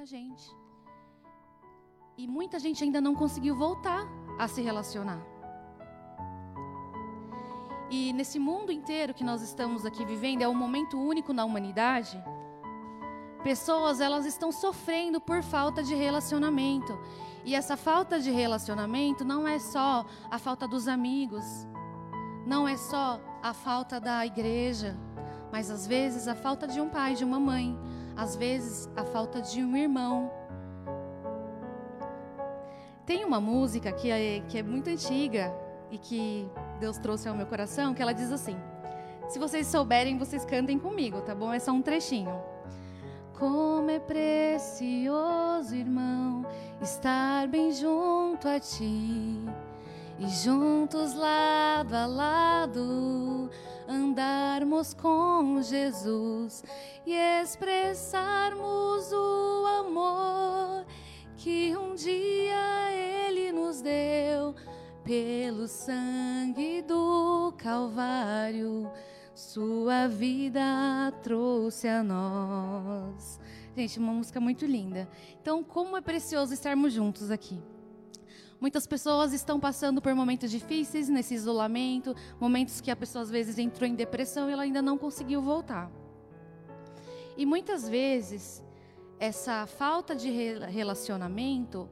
muita gente. E muita gente ainda não conseguiu voltar a se relacionar. E nesse mundo inteiro que nós estamos aqui vivendo, é um momento único na humanidade. Pessoas, elas estão sofrendo por falta de relacionamento. E essa falta de relacionamento não é só a falta dos amigos, não é só a falta da igreja, mas às vezes a falta de um pai, de uma mãe, às vezes a falta de um irmão. Tem uma música que é, que é muito antiga e que Deus trouxe ao meu coração, que ela diz assim: Se vocês souberem, vocês cantem comigo, tá bom? É só um trechinho. Como é precioso, irmão, estar bem junto a ti e juntos lado a lado andarmos com Jesus e expressarmos o amor que um dia Ele nos deu pelo sangue do Calvário sua vida trouxe a nós. Gente, uma música muito linda. Então, como é precioso estarmos juntos aqui. Muitas pessoas estão passando por momentos difíceis nesse isolamento, momentos que a pessoa às vezes entrou em depressão e ela ainda não conseguiu voltar. E muitas vezes essa falta de relacionamento,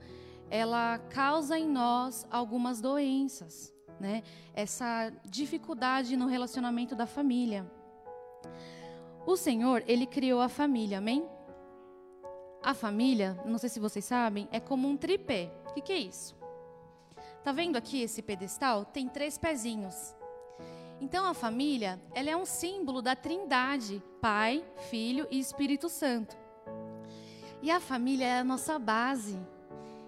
ela causa em nós algumas doenças né? Essa dificuldade no relacionamento da família. O Senhor, ele criou a família, amém? A família, não sei se vocês sabem, é como um tripé. O que, que é isso? Tá vendo aqui esse pedestal? Tem três pezinhos. Então a família, ela é um símbolo da Trindade, Pai, Filho e Espírito Santo. E a família é a nossa base.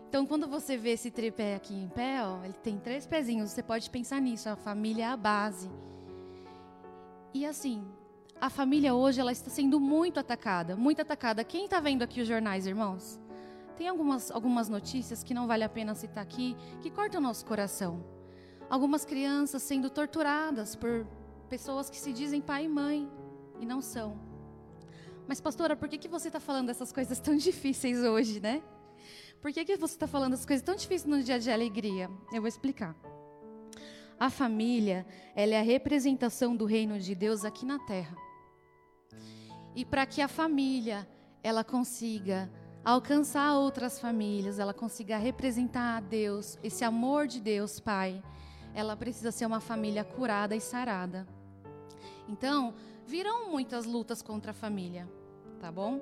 Então, quando você vê esse tripé aqui em pé, ó, ele tem três pezinhos. Você pode pensar nisso. A família é a base. E assim, a família hoje ela está sendo muito atacada, muito atacada. Quem está vendo aqui os jornais, irmãos? Tem algumas, algumas notícias que não vale a pena citar aqui, que cortam o nosso coração. Algumas crianças sendo torturadas por pessoas que se dizem pai e mãe e não são. Mas, pastora, por que, que você está falando essas coisas tão difíceis hoje, né? Por que, que você está falando as coisas tão difíceis no dia de alegria? Eu vou explicar. A família, ela é a representação do reino de Deus aqui na terra. E para que a família, ela consiga alcançar outras famílias, ela consiga representar a Deus, esse amor de Deus, Pai, ela precisa ser uma família curada e sarada. Então, virão muitas lutas contra a família, tá bom?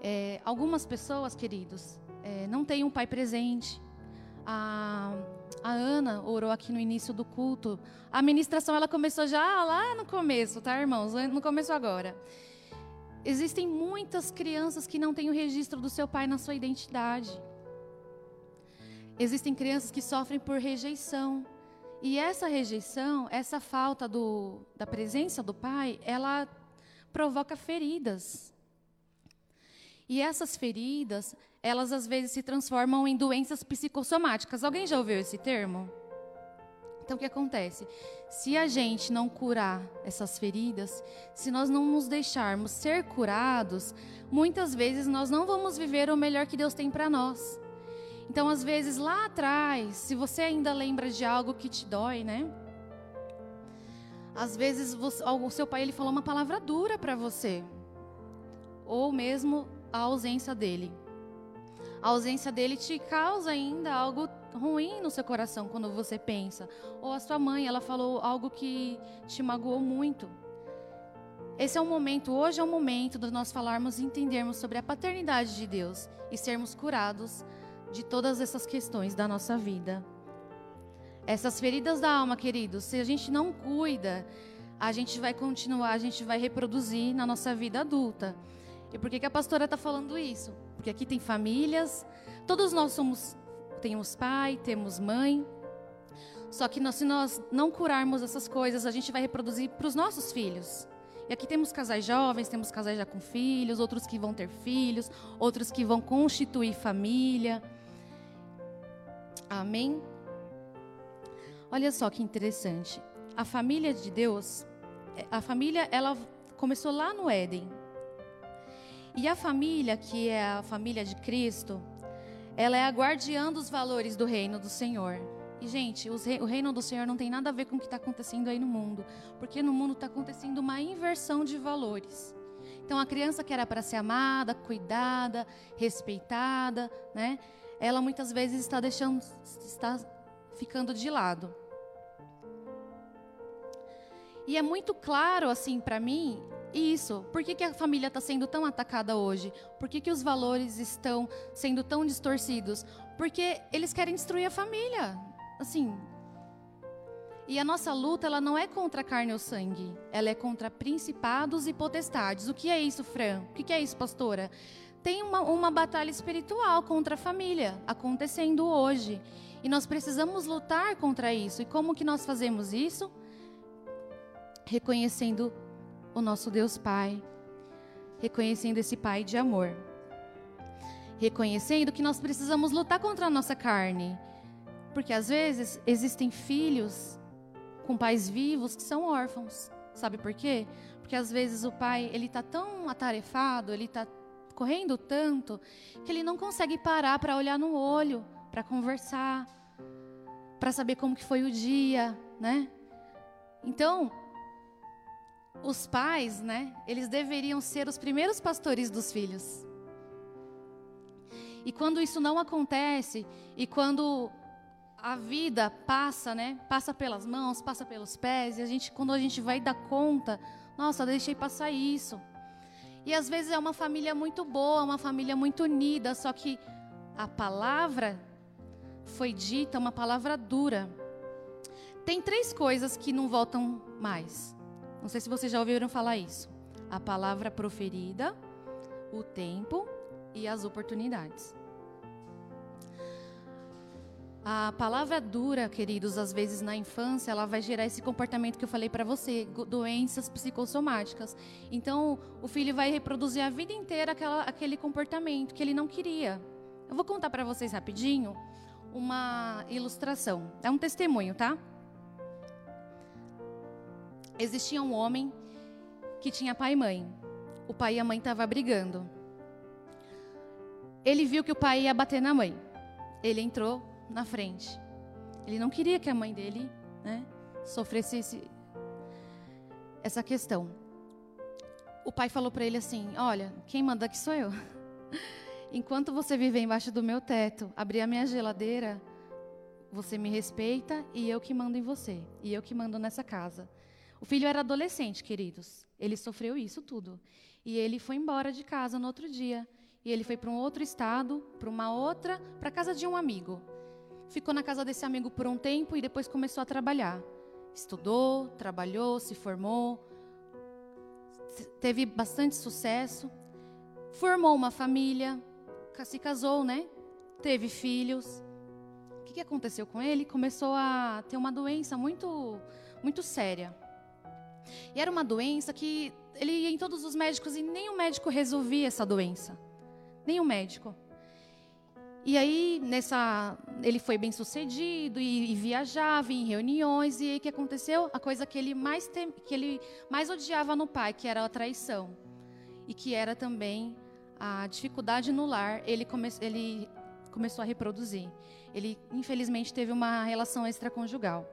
É, algumas pessoas, queridos, é, não tem um pai presente. A, a Ana orou aqui no início do culto. A ministração ela começou já lá no começo, tá, irmãos? Não começou agora. Existem muitas crianças que não têm o registro do seu pai na sua identidade. Existem crianças que sofrem por rejeição. E essa rejeição, essa falta do, da presença do pai, ela provoca feridas. E essas feridas, elas às vezes se transformam em doenças psicossomáticas. Alguém já ouviu esse termo? Então o que acontece? Se a gente não curar essas feridas, se nós não nos deixarmos ser curados, muitas vezes nós não vamos viver o melhor que Deus tem para nós. Então, às vezes lá atrás, se você ainda lembra de algo que te dói, né? Às vezes você, o seu pai ele falou uma palavra dura para você, ou mesmo a ausência dele a ausência dele te causa ainda algo ruim no seu coração quando você pensa. Ou a sua mãe, ela falou algo que te magoou muito. Esse é o momento, hoje é o momento de nós falarmos e entendermos sobre a paternidade de Deus e sermos curados de todas essas questões da nossa vida. Essas feridas da alma, queridos, se a gente não cuida, a gente vai continuar, a gente vai reproduzir na nossa vida adulta. E por que, que a pastora está falando isso? Porque aqui tem famílias, todos nós somos, temos pai, temos mãe. Só que nós, se nós não curarmos essas coisas, a gente vai reproduzir para os nossos filhos. E aqui temos casais jovens, temos casais já com filhos, outros que vão ter filhos, outros que vão constituir família. Amém? Olha só que interessante. A família de Deus, a família, ela começou lá no Éden. E a família, que é a família de Cristo, ela é a guardiã dos valores do reino do Senhor. E, gente, o reino do Senhor não tem nada a ver com o que está acontecendo aí no mundo. Porque no mundo está acontecendo uma inversão de valores. Então, a criança que era para ser amada, cuidada, respeitada, né? Ela muitas vezes está deixando, está ficando de lado. E é muito claro, assim, para mim, isso. Por que, que a família está sendo tão atacada hoje? Por que, que os valores estão sendo tão distorcidos? Porque eles querem destruir a família. Assim. E a nossa luta, ela não é contra a carne ou sangue. Ela é contra principados e potestades. O que é isso, Fran? O que é isso, pastora? Tem uma, uma batalha espiritual contra a família acontecendo hoje. E nós precisamos lutar contra isso. E como que nós fazemos isso? Reconhecendo o nosso Deus Pai, reconhecendo esse Pai de amor, reconhecendo que nós precisamos lutar contra a nossa carne, porque às vezes existem filhos com pais vivos que são órfãos. Sabe por quê? Porque às vezes o pai ele está tão atarefado, ele está correndo tanto que ele não consegue parar para olhar no olho, para conversar, para saber como que foi o dia, né? Então, os pais, né, eles deveriam ser os primeiros pastores dos filhos. E quando isso não acontece, e quando a vida passa, né, passa pelas mãos, passa pelos pés, e a gente, quando a gente vai dar conta, nossa, deixei passar isso. E às vezes é uma família muito boa, uma família muito unida, só que a palavra foi dita, uma palavra dura. Tem três coisas que não voltam mais. Não sei se vocês já ouviram falar isso. A palavra proferida, o tempo e as oportunidades. A palavra dura, queridos, às vezes na infância, ela vai gerar esse comportamento que eu falei para você, doenças psicossomáticas. Então, o filho vai reproduzir a vida inteira aquela, aquele comportamento que ele não queria. Eu vou contar para vocês rapidinho uma ilustração. É um testemunho, tá? Existia um homem que tinha pai e mãe. O pai e a mãe estavam brigando. Ele viu que o pai ia bater na mãe. Ele entrou na frente. Ele não queria que a mãe dele né, sofresse esse, essa questão. O pai falou para ele assim: Olha, quem manda aqui sou eu. Enquanto você viver embaixo do meu teto, abrir a minha geladeira, você me respeita e eu que mando em você. E eu que mando nessa casa. O filho era adolescente, queridos. Ele sofreu isso tudo. E ele foi embora de casa no outro dia. E ele foi para um outro estado, para uma outra, para a casa de um amigo. Ficou na casa desse amigo por um tempo e depois começou a trabalhar. Estudou, trabalhou, se formou, teve bastante sucesso, formou uma família, se casou, né? Teve filhos. O que aconteceu com ele? Começou a ter uma doença muito, muito séria. E era uma doença que ele ia em todos os médicos e nenhum médico resolvia essa doença. Nenhum médico. E aí, nessa, ele foi bem sucedido e, e viajava em reuniões. E aí, o que aconteceu? A coisa que ele, mais tem, que ele mais odiava no pai, que era a traição. E que era também a dificuldade no lar, ele, come, ele começou a reproduzir. Ele, infelizmente, teve uma relação extraconjugal.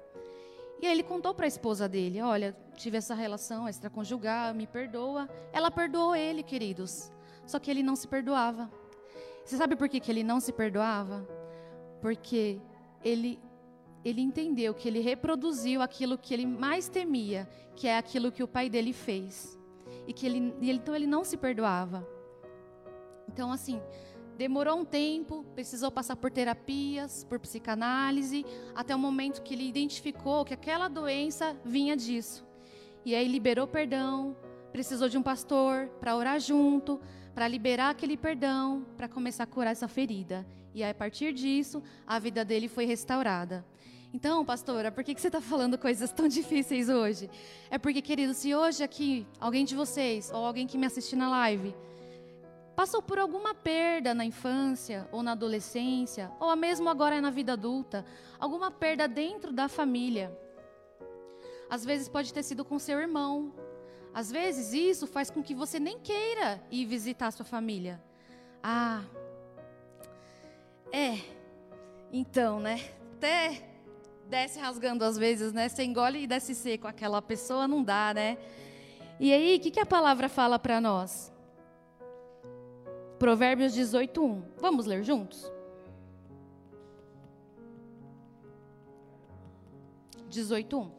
E aí ele contou para a esposa dele: Olha, tive essa relação extraconjugal, me perdoa. Ela perdoou ele, queridos. Só que ele não se perdoava. Você sabe por que, que ele não se perdoava? Porque ele, ele entendeu que ele reproduziu aquilo que ele mais temia, que é aquilo que o pai dele fez. E que ele, então ele não se perdoava. Então, assim, Demorou um tempo, precisou passar por terapias, por psicanálise, até o momento que ele identificou que aquela doença vinha disso. E aí liberou perdão, precisou de um pastor para orar junto, para liberar aquele perdão, para começar a curar essa ferida. E aí, a partir disso, a vida dele foi restaurada. Então, pastora, por que, que você está falando coisas tão difíceis hoje? É porque, querido, se hoje aqui alguém de vocês, ou alguém que me assiste na live, passou por alguma perda na infância ou na adolescência, ou mesmo agora na vida adulta, alguma perda dentro da família. Às vezes pode ter sido com seu irmão, Às vezes isso faz com que você nem queira ir visitar sua família. Ah, é. Então, né? Até desce rasgando às vezes, né? Você engole e desce seco. Aquela pessoa não dá, né? E aí, o que, que a palavra fala para nós? Provérbios 18:1. Vamos ler juntos? 18:1.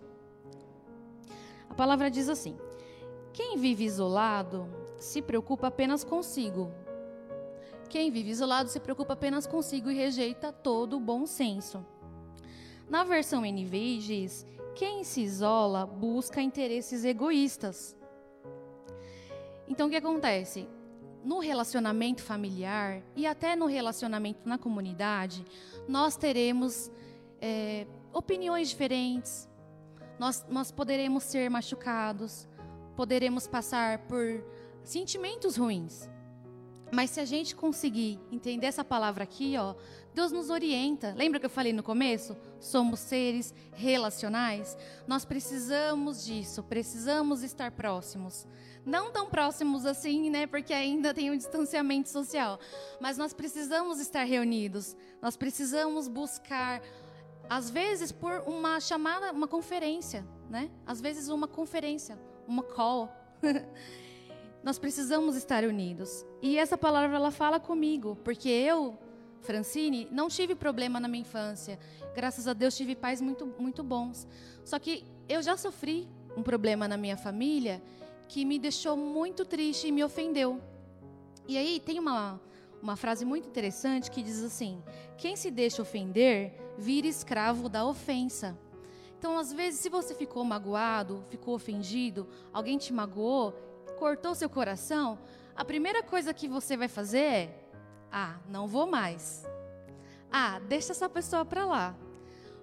A palavra diz assim: Quem vive isolado se preocupa apenas consigo. Quem vive isolado se preocupa apenas consigo e rejeita todo o bom senso. Na versão NVI diz: Quem se isola busca interesses egoístas. Então o que acontece? No relacionamento familiar e até no relacionamento na comunidade, nós teremos é, opiniões diferentes, nós, nós poderemos ser machucados, poderemos passar por sentimentos ruins. Mas se a gente conseguir entender essa palavra aqui, ó, Deus nos orienta. Lembra que eu falei no começo? Somos seres relacionais. Nós precisamos disso, precisamos estar próximos. Não tão próximos assim, né? Porque ainda tem um distanciamento social. Mas nós precisamos estar reunidos. Nós precisamos buscar às vezes por uma chamada, uma conferência, né? Às vezes uma conferência, uma call. Nós precisamos estar unidos. E essa palavra ela fala comigo, porque eu, Francine, não tive problema na minha infância. Graças a Deus tive pais muito muito bons. Só que eu já sofri um problema na minha família que me deixou muito triste e me ofendeu. E aí tem uma uma frase muito interessante que diz assim: Quem se deixa ofender, vira escravo da ofensa. Então, às vezes, se você ficou magoado, ficou ofendido, alguém te magoou, cortou seu coração, a primeira coisa que você vai fazer é: Ah, não vou mais. Ah, deixa essa pessoa para lá.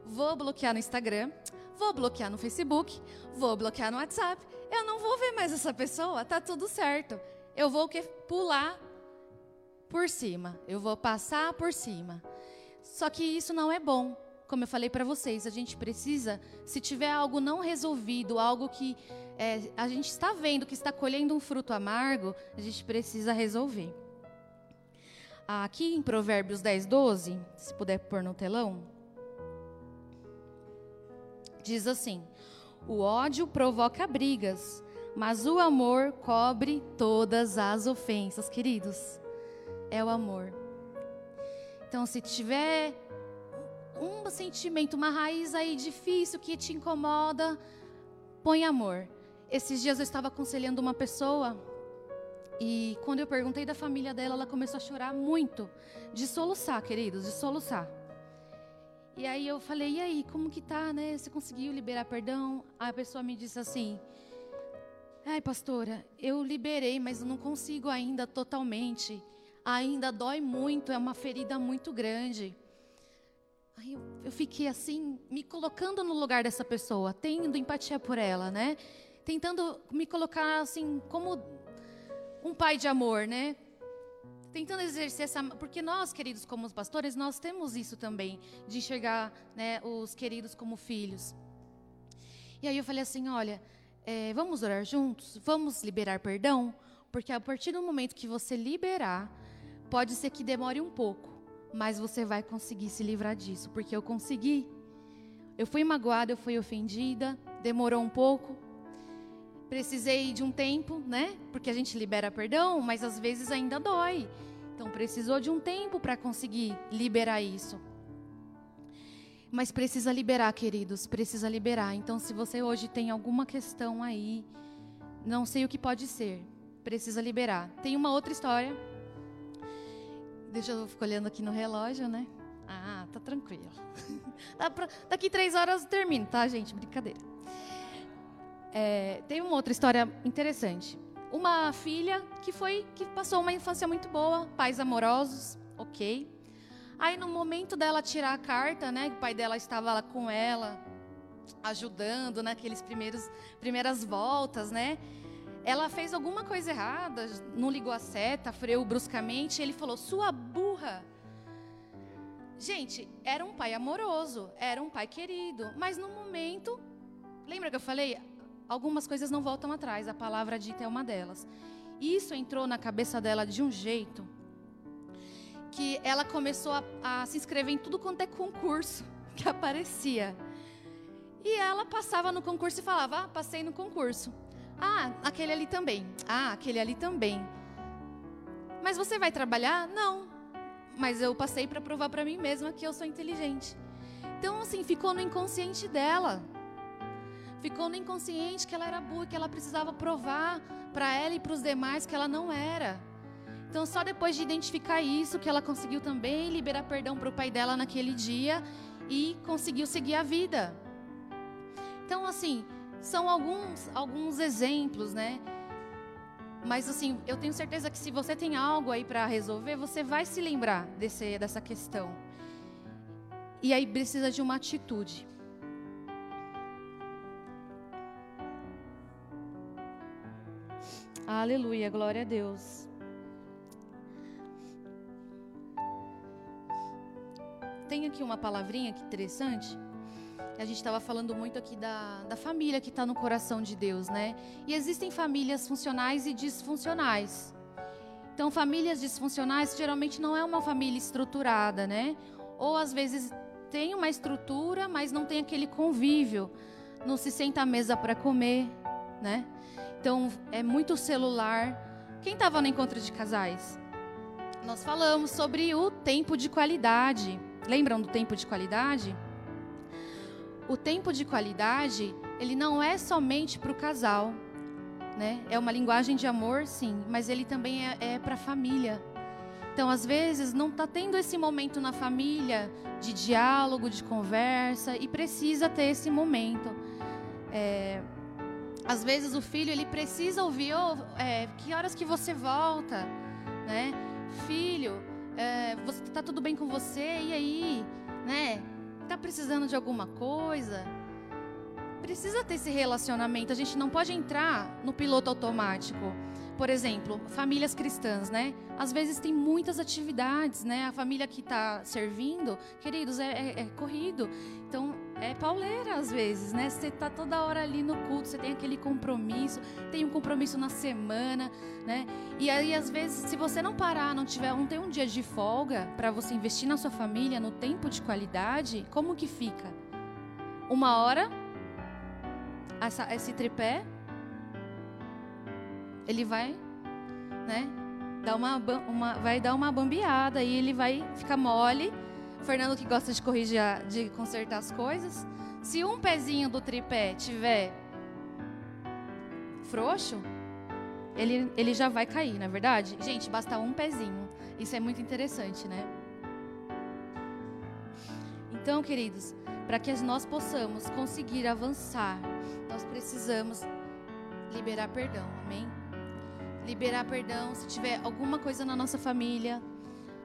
Vou bloquear no Instagram, vou bloquear no Facebook, vou bloquear no WhatsApp. Eu não vou ver mais essa pessoa, tá tudo certo. Eu vou que pular por cima, eu vou passar por cima. Só que isso não é bom. Como eu falei para vocês, a gente precisa, se tiver algo não resolvido, algo que é, a gente está vendo que está colhendo um fruto amargo, a gente precisa resolver. Aqui em Provérbios 10, 12, se puder pôr no telão, diz assim: O ódio provoca brigas, mas o amor cobre todas as ofensas, queridos é o amor. Então, se tiver um sentimento, uma raiz aí difícil que te incomoda, põe amor. Esses dias eu estava aconselhando uma pessoa e quando eu perguntei da família dela, ela começou a chorar muito, de soluçar, queridos, de soluçar. E aí eu falei: "E aí, como que tá, né? Você conseguiu liberar perdão?" Aí a pessoa me disse assim: "Ai, pastora, eu liberei, mas eu não consigo ainda totalmente." ainda dói muito, é uma ferida muito grande. Aí eu, eu fiquei assim, me colocando no lugar dessa pessoa, tendo empatia por ela, né? Tentando me colocar assim como um pai de amor, né? Tentando exercer essa, porque nós, queridos, como os pastores, nós temos isso também de enxergar, né, os queridos como filhos. E aí eu falei assim, olha, é, vamos orar juntos, vamos liberar perdão, porque a partir do momento que você liberar, Pode ser que demore um pouco, mas você vai conseguir se livrar disso, porque eu consegui. Eu fui magoada, eu fui ofendida, demorou um pouco. Precisei de um tempo, né? Porque a gente libera perdão, mas às vezes ainda dói. Então precisou de um tempo para conseguir liberar isso. Mas precisa liberar, queridos, precisa liberar. Então, se você hoje tem alguma questão aí, não sei o que pode ser, precisa liberar. Tem uma outra história Deixa eu ficar olhando aqui no relógio, né? Ah, tá tranquilo. Daqui três horas eu termino, tá, gente? Brincadeira. É, tem uma outra história interessante. Uma filha que foi que passou uma infância muito boa, pais amorosos, ok. Aí no momento dela tirar a carta, né, o pai dela estava lá com ela, ajudando naqueles primeiros primeiras voltas, né? ela fez alguma coisa errada, não ligou a seta, freou bruscamente, e ele falou: "Sua burra". Gente, era um pai amoroso, era um pai querido, mas no momento, lembra que eu falei? Algumas coisas não voltam atrás, a palavra dita é uma delas. Isso entrou na cabeça dela de um jeito que ela começou a, a se inscrever em tudo quanto é concurso que aparecia. E ela passava no concurso e falava: Ah, passei no concurso. Ah, aquele ali também. Ah, aquele ali também. Mas você vai trabalhar? Não. Mas eu passei para provar para mim mesma que eu sou inteligente. Então, assim, ficou no inconsciente dela. Ficou no inconsciente que ela era burra, que ela precisava provar para ela e para os demais que ela não era. Então, só depois de identificar isso, que ela conseguiu também liberar perdão para o pai dela naquele dia e conseguiu seguir a vida. Então, assim, são alguns, alguns exemplos, né? Mas, assim, eu tenho certeza que se você tem algo aí para resolver, você vai se lembrar desse, dessa questão. E aí precisa de uma atitude. Aleluia, glória a Deus. Tem aqui uma palavrinha que interessante. A gente estava falando muito aqui da, da família que está no coração de Deus, né? E existem famílias funcionais e disfuncionais. Então, famílias disfuncionais geralmente não é uma família estruturada, né? Ou às vezes tem uma estrutura, mas não tem aquele convívio. Não se senta à mesa para comer, né? Então, é muito celular. Quem estava no encontro de casais? Nós falamos sobre o tempo de qualidade. Lembram do tempo de qualidade? O tempo de qualidade, ele não é somente para o casal, né? É uma linguagem de amor, sim, mas ele também é, é para a família. Então, às vezes, não está tendo esse momento na família de diálogo, de conversa, e precisa ter esse momento. É, às vezes o filho ele precisa ouvir, oh, é, que horas que você volta, né? Filho, é, você tá tudo bem com você? E aí, né? Tá precisando de alguma coisa? Precisa ter esse relacionamento. A gente não pode entrar no piloto automático. Por exemplo, famílias cristãs, né? Às vezes tem muitas atividades, né? A família que está servindo, queridos, é, é, é corrido. Então, é pauleira às vezes, né? Você tá toda hora ali no culto, você tem aquele compromisso, tem um compromisso na semana, né? E aí às vezes, se você não parar, não tiver, não tem um dia de folga para você investir na sua família, no tempo de qualidade, como que fica? Uma hora essa, esse tripé ele vai, né? Dar uma, uma, vai dar uma bambeada e ele vai ficar mole Fernando que gosta de corrigir, de consertar as coisas. Se um pezinho do tripé tiver frouxo, ele, ele já vai cair, na é verdade? Gente, basta um pezinho. Isso é muito interessante, né? Então, queridos, para que nós possamos conseguir avançar, nós precisamos liberar perdão, amém? Liberar perdão se tiver alguma coisa na nossa família,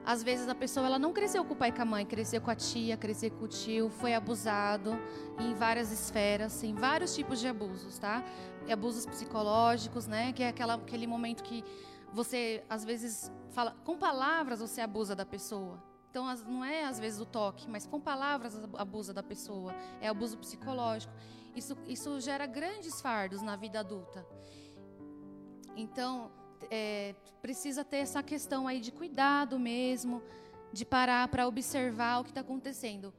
às vezes a pessoa ela não cresceu com o pai e com a mãe, cresceu com a tia, cresceu com o tio, foi abusado em várias esferas, em vários tipos de abusos, tá? Abusos psicológicos, né? Que é aquela, aquele momento que você às vezes fala com palavras você abusa da pessoa. Então não é às vezes o toque, mas com palavras abusa da pessoa. É abuso psicológico. Isso isso gera grandes fardos na vida adulta. Então é, precisa ter essa questão aí de cuidado mesmo, de parar para observar o que está acontecendo.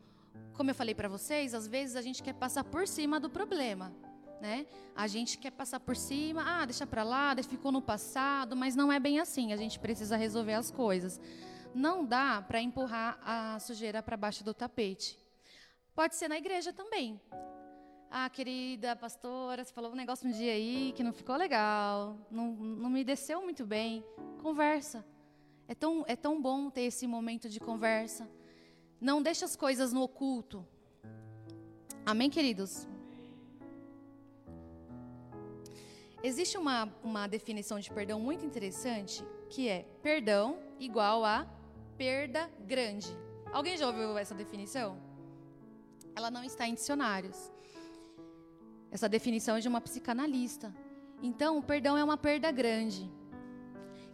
Como eu falei para vocês, às vezes a gente quer passar por cima do problema, né? A gente quer passar por cima, ah, deixa para lá, ficou no passado, mas não é bem assim. A gente precisa resolver as coisas. Não dá para empurrar a sujeira para baixo do tapete. Pode ser na igreja também. Ah, querida pastora, você falou um negócio um dia aí que não ficou legal, não, não me desceu muito bem. Conversa. É tão, é tão bom ter esse momento de conversa. Não deixe as coisas no oculto. Amém, queridos? Existe uma, uma definição de perdão muito interessante, que é perdão igual a perda grande. Alguém já ouviu essa definição? Ela não está em dicionários. Essa definição é de uma psicanalista. Então, o perdão é uma perda grande.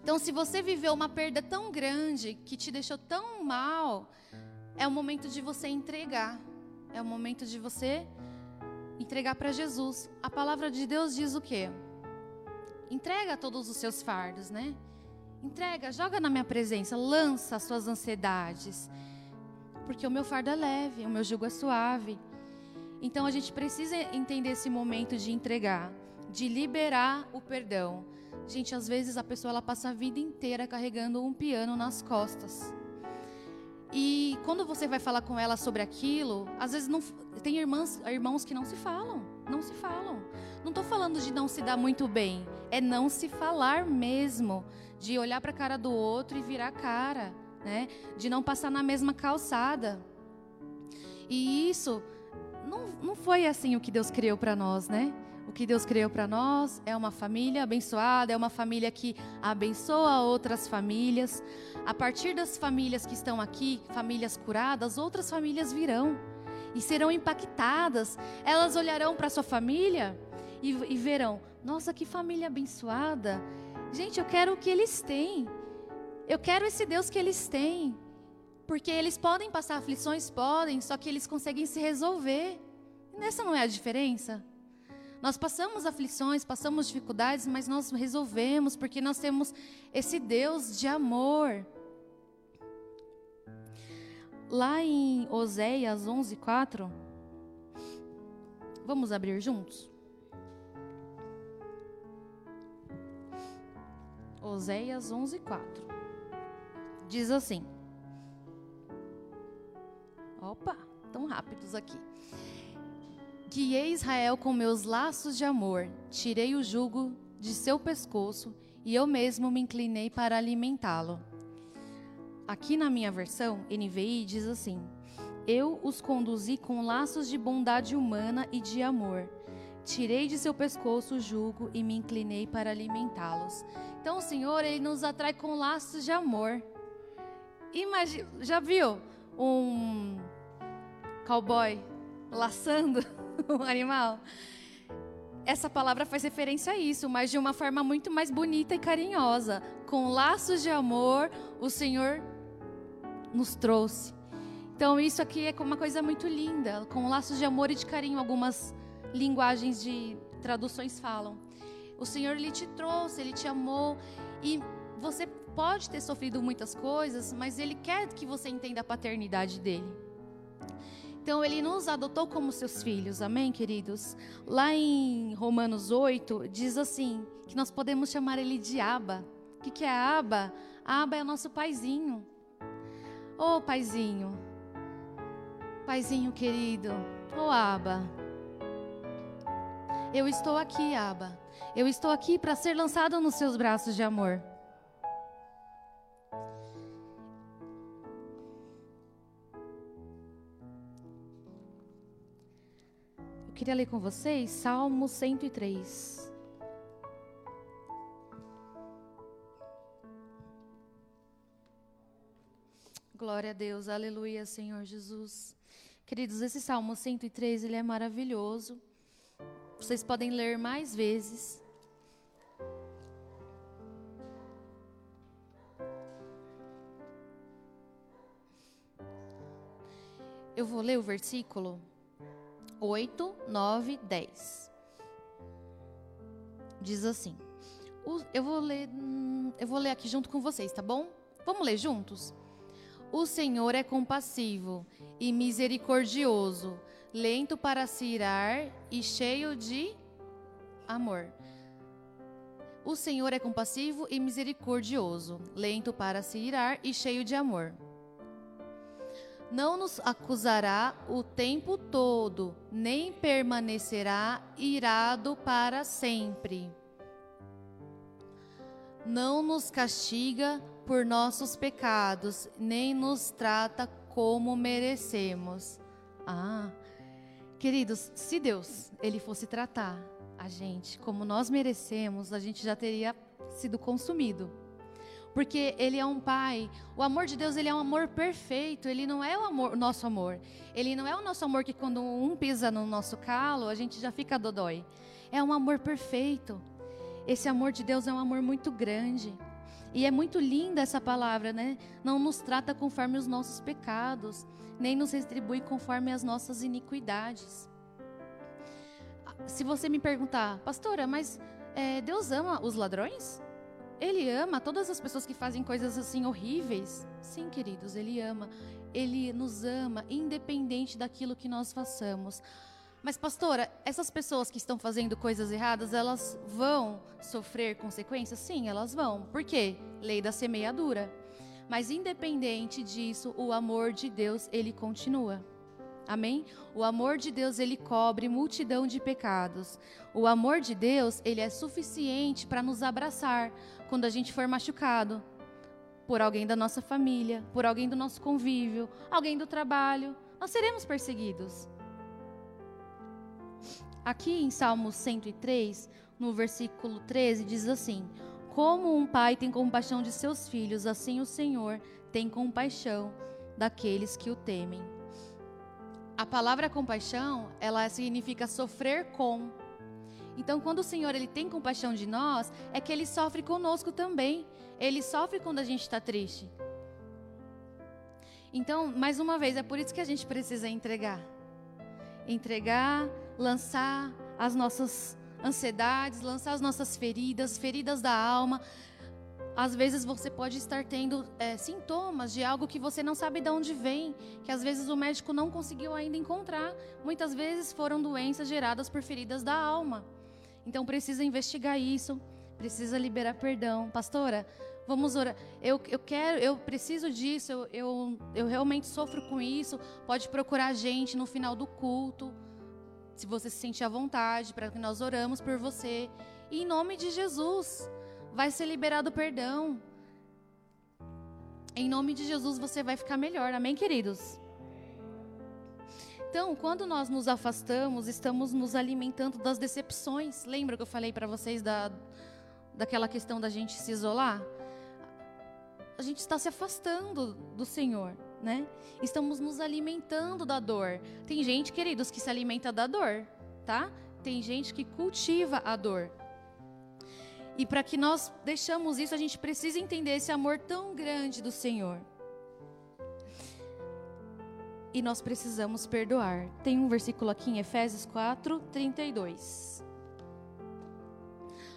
Então, se você viveu uma perda tão grande que te deixou tão mal, é o momento de você entregar. É o momento de você entregar para Jesus. A palavra de Deus diz o quê? Entrega todos os seus fardos, né? Entrega, joga na minha presença, lança as suas ansiedades. Porque o meu fardo é leve, o meu jugo é suave. Então a gente precisa entender esse momento de entregar, de liberar o perdão. Gente, às vezes a pessoa ela passa a vida inteira carregando um piano nas costas. E quando você vai falar com ela sobre aquilo, às vezes não tem irmãs, irmãos que não se falam, não se falam. Não estou falando de não se dar muito bem, é não se falar mesmo, de olhar para a cara do outro e virar a cara, né? De não passar na mesma calçada. E isso não, não foi assim o que Deus criou para nós, né? O que Deus criou para nós é uma família abençoada, é uma família que abençoa outras famílias. A partir das famílias que estão aqui, famílias curadas, outras famílias virão e serão impactadas. Elas olharão para sua família e, e verão: nossa, que família abençoada. Gente, eu quero o que eles têm. Eu quero esse Deus que eles têm. Porque eles podem passar aflições, podem, só que eles conseguem se resolver. E essa não é a diferença? Nós passamos aflições, passamos dificuldades, mas nós resolvemos porque nós temos esse Deus de amor. Lá em Oséias 11:4, vamos abrir juntos? Oséias 11:4. Diz assim: Opa, tão rápidos aqui. Guiei Israel com meus laços de amor, tirei o jugo de seu pescoço e eu mesmo me inclinei para alimentá-lo. Aqui na minha versão, NVI diz assim: Eu os conduzi com laços de bondade humana e de amor. Tirei de seu pescoço o jugo e me inclinei para alimentá-los. Então o Senhor, ele nos atrai com laços de amor. Imagina, já viu um cowboy laçando um animal. Essa palavra faz referência a isso, mas de uma forma muito mais bonita e carinhosa. Com laços de amor, o Senhor nos trouxe. Então, isso aqui é uma coisa muito linda, com laços de amor e de carinho, algumas linguagens de traduções falam. O Senhor ele te trouxe, ele te amou e você pode ter sofrido muitas coisas, mas ele quer que você entenda a paternidade dele. Então ele nos adotou como seus filhos, amém, queridos? Lá em Romanos 8, diz assim: que nós podemos chamar ele de Aba. O que, que é Aba? Aba é o nosso paizinho. Ô oh, paizinho, paizinho querido, ô oh, Aba. Eu estou aqui, Aba. Eu estou aqui para ser lançado nos seus braços de amor. Queria ler com vocês Salmo 103. Glória a Deus, aleluia, Senhor Jesus. Queridos, esse Salmo 103, ele é maravilhoso. Vocês podem ler mais vezes. Eu vou ler o versículo 8, 9, 10. Diz assim. Eu vou ler, hum, eu vou ler aqui junto com vocês, tá bom? Vamos ler juntos? O Senhor é compassivo e misericordioso, lento para se irar e cheio de amor. O Senhor é compassivo e misericordioso, lento para se irar e cheio de amor não nos acusará o tempo todo, nem permanecerá irado para sempre. Não nos castiga por nossos pecados, nem nos trata como merecemos. Ah, queridos, se Deus ele fosse tratar a gente como nós merecemos, a gente já teria sido consumido porque ele é um pai. O amor de Deus ele é um amor perfeito. Ele não é o amor, nosso amor. Ele não é o nosso amor que quando um pisa no nosso calo a gente já fica dodói. É um amor perfeito. Esse amor de Deus é um amor muito grande. E é muito linda essa palavra, né? Não nos trata conforme os nossos pecados, nem nos retribui conforme as nossas iniquidades. se você me perguntar, pastora, mas é, Deus ama os ladrões? Ele ama todas as pessoas que fazem coisas assim horríveis? Sim, queridos, Ele ama. Ele nos ama, independente daquilo que nós façamos. Mas, pastora, essas pessoas que estão fazendo coisas erradas, elas vão sofrer consequências? Sim, elas vão. Por quê? Lei da semeadura. Mas, independente disso, o amor de Deus, ele continua. Amém? O amor de Deus, ele cobre multidão de pecados. O amor de Deus, ele é suficiente para nos abraçar quando a gente for machucado por alguém da nossa família, por alguém do nosso convívio, alguém do trabalho. Nós seremos perseguidos. Aqui em Salmo 103, no versículo 13, diz assim: Como um pai tem compaixão de seus filhos, assim o Senhor tem compaixão daqueles que o temem. A palavra compaixão, ela significa sofrer com. Então, quando o Senhor ele tem compaixão de nós, é que ele sofre conosco também. Ele sofre quando a gente está triste. Então, mais uma vez, é por isso que a gente precisa entregar. Entregar lançar as nossas ansiedades, lançar as nossas feridas, feridas da alma. Às vezes você pode estar tendo é, sintomas de algo que você não sabe de onde vem, que às vezes o médico não conseguiu ainda encontrar. Muitas vezes foram doenças geradas por feridas da alma. Então precisa investigar isso, precisa liberar perdão. Pastora, vamos orar. Eu, eu quero, eu preciso disso, eu, eu, eu realmente sofro com isso. Pode procurar a gente no final do culto se você se sentir à vontade, para que nós oramos por você. E em nome de Jesus, vai ser liberado perdão. Em nome de Jesus você vai ficar melhor. Amém, queridos? Então, quando nós nos afastamos, estamos nos alimentando das decepções. Lembra que eu falei para vocês da, daquela questão da gente se isolar? A gente está se afastando do Senhor né? Estamos nos alimentando da dor. Tem gente, queridos, que se alimenta da dor, tá? Tem gente que cultiva a dor. E para que nós deixamos isso, a gente precisa entender esse amor tão grande do Senhor. E nós precisamos perdoar. Tem um versículo aqui em Efésios 4, 32.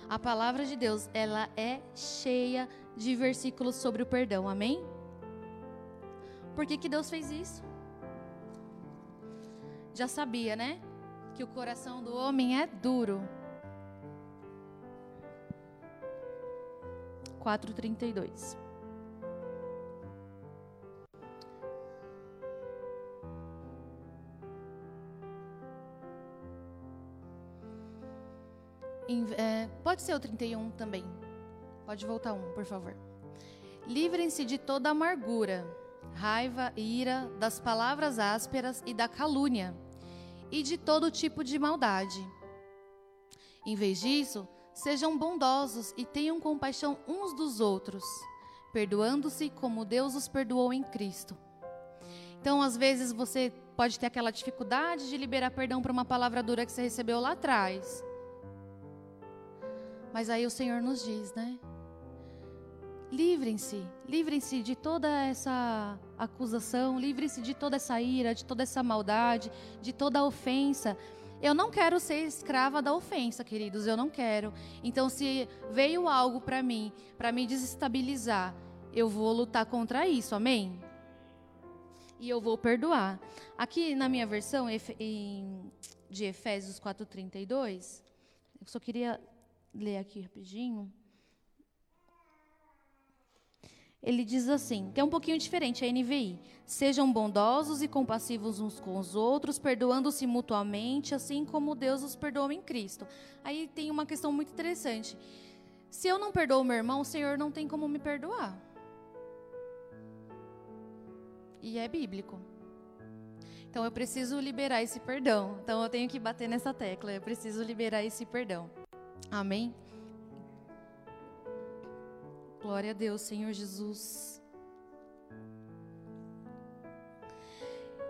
A palavra de Deus, ela é cheia de versículos sobre o perdão. Amém? Por que, que Deus fez isso? Já sabia, né? Que o coração do homem é duro. 4:32. É, pode ser o 31 também. Pode voltar um, por favor. Livrem-se de toda amargura raiva, ira, das palavras ásperas e da calúnia, e de todo tipo de maldade. Em vez disso, sejam bondosos e tenham compaixão uns dos outros, perdoando-se como Deus os perdoou em Cristo. Então, às vezes, você pode ter aquela dificuldade de liberar perdão para uma palavra dura que você recebeu lá atrás. Mas aí o Senhor nos diz, né? Livrem-se, livrem-se de toda essa acusação, livrem-se de toda essa ira, de toda essa maldade, de toda a ofensa. Eu não quero ser escrava da ofensa, queridos, eu não quero. Então, se veio algo para mim, para me desestabilizar, eu vou lutar contra isso, amém? E eu vou perdoar. Aqui na minha versão de Efésios 4,32, eu só queria ler aqui rapidinho ele diz assim, que é um pouquinho diferente a NVI. Sejam bondosos e compassivos uns com os outros, perdoando-se mutuamente, assim como Deus os perdoou em Cristo. Aí tem uma questão muito interessante. Se eu não perdoo meu irmão, o Senhor não tem como me perdoar. E é bíblico. Então eu preciso liberar esse perdão. Então eu tenho que bater nessa tecla. Eu preciso liberar esse perdão. Amém? Glória a Deus, Senhor Jesus.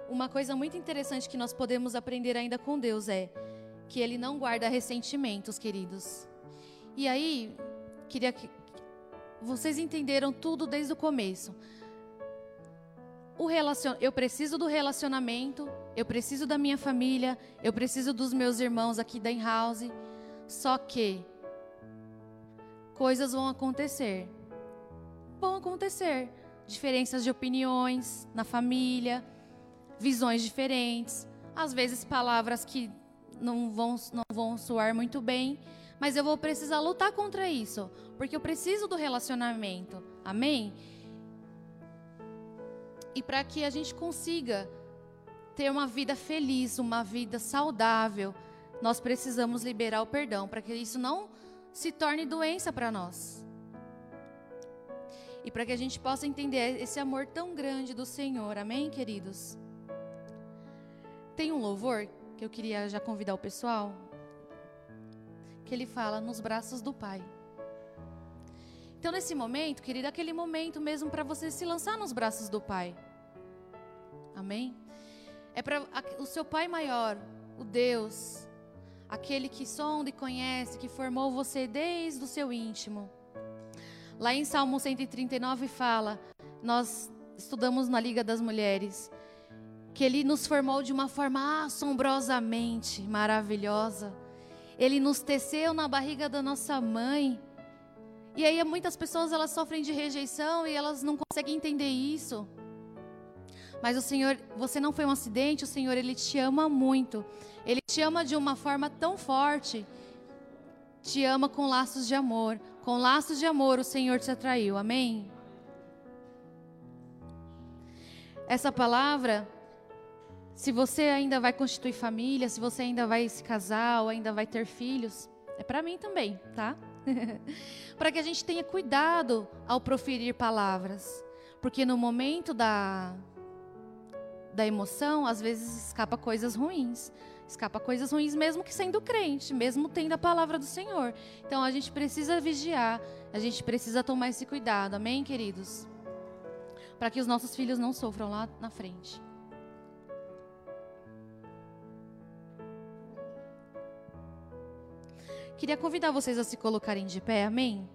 Uma coisa muito interessante que nós podemos aprender ainda com Deus é que Ele não guarda ressentimentos, queridos. E aí, queria que vocês entenderam tudo desde o começo. o relacion... eu preciso do relacionamento, eu preciso da minha família, eu preciso dos meus irmãos aqui da in-house. Só que coisas vão acontecer. Vão acontecer. Diferenças de opiniões na família, visões diferentes, às vezes palavras que não vão, não vão soar muito bem, mas eu vou precisar lutar contra isso, porque eu preciso do relacionamento. Amém? E para que a gente consiga ter uma vida feliz, uma vida saudável, nós precisamos liberar o perdão, para que isso não se torne doença para nós. E para que a gente possa entender esse amor tão grande do Senhor, amém, queridos? Tem um louvor que eu queria já convidar o pessoal, que ele fala nos braços do Pai. Então, nesse momento, querido, aquele momento mesmo para você se lançar nos braços do Pai. Amém? É para o seu Pai maior, o Deus, aquele que sonda e conhece, que formou você desde o seu íntimo. Lá em Salmo 139 fala, nós estudamos na Liga das Mulheres, que Ele nos formou de uma forma assombrosamente maravilhosa. Ele nos teceu na barriga da nossa mãe. E aí muitas pessoas elas sofrem de rejeição e elas não conseguem entender isso. Mas o Senhor, você não foi um acidente, o Senhor ele te ama muito. Ele te ama de uma forma tão forte. Te ama com laços de amor. Com laços de amor o Senhor te atraiu. Amém. Essa palavra se você ainda vai constituir família, se você ainda vai se casar ou ainda vai ter filhos, é para mim também, tá? para que a gente tenha cuidado ao proferir palavras, porque no momento da da emoção, às vezes escapa coisas ruins. Escapa coisas ruins mesmo que sendo crente, mesmo tendo a palavra do Senhor. Então a gente precisa vigiar, a gente precisa tomar esse cuidado. Amém, queridos? Para que os nossos filhos não sofram lá na frente. Queria convidar vocês a se colocarem de pé, amém?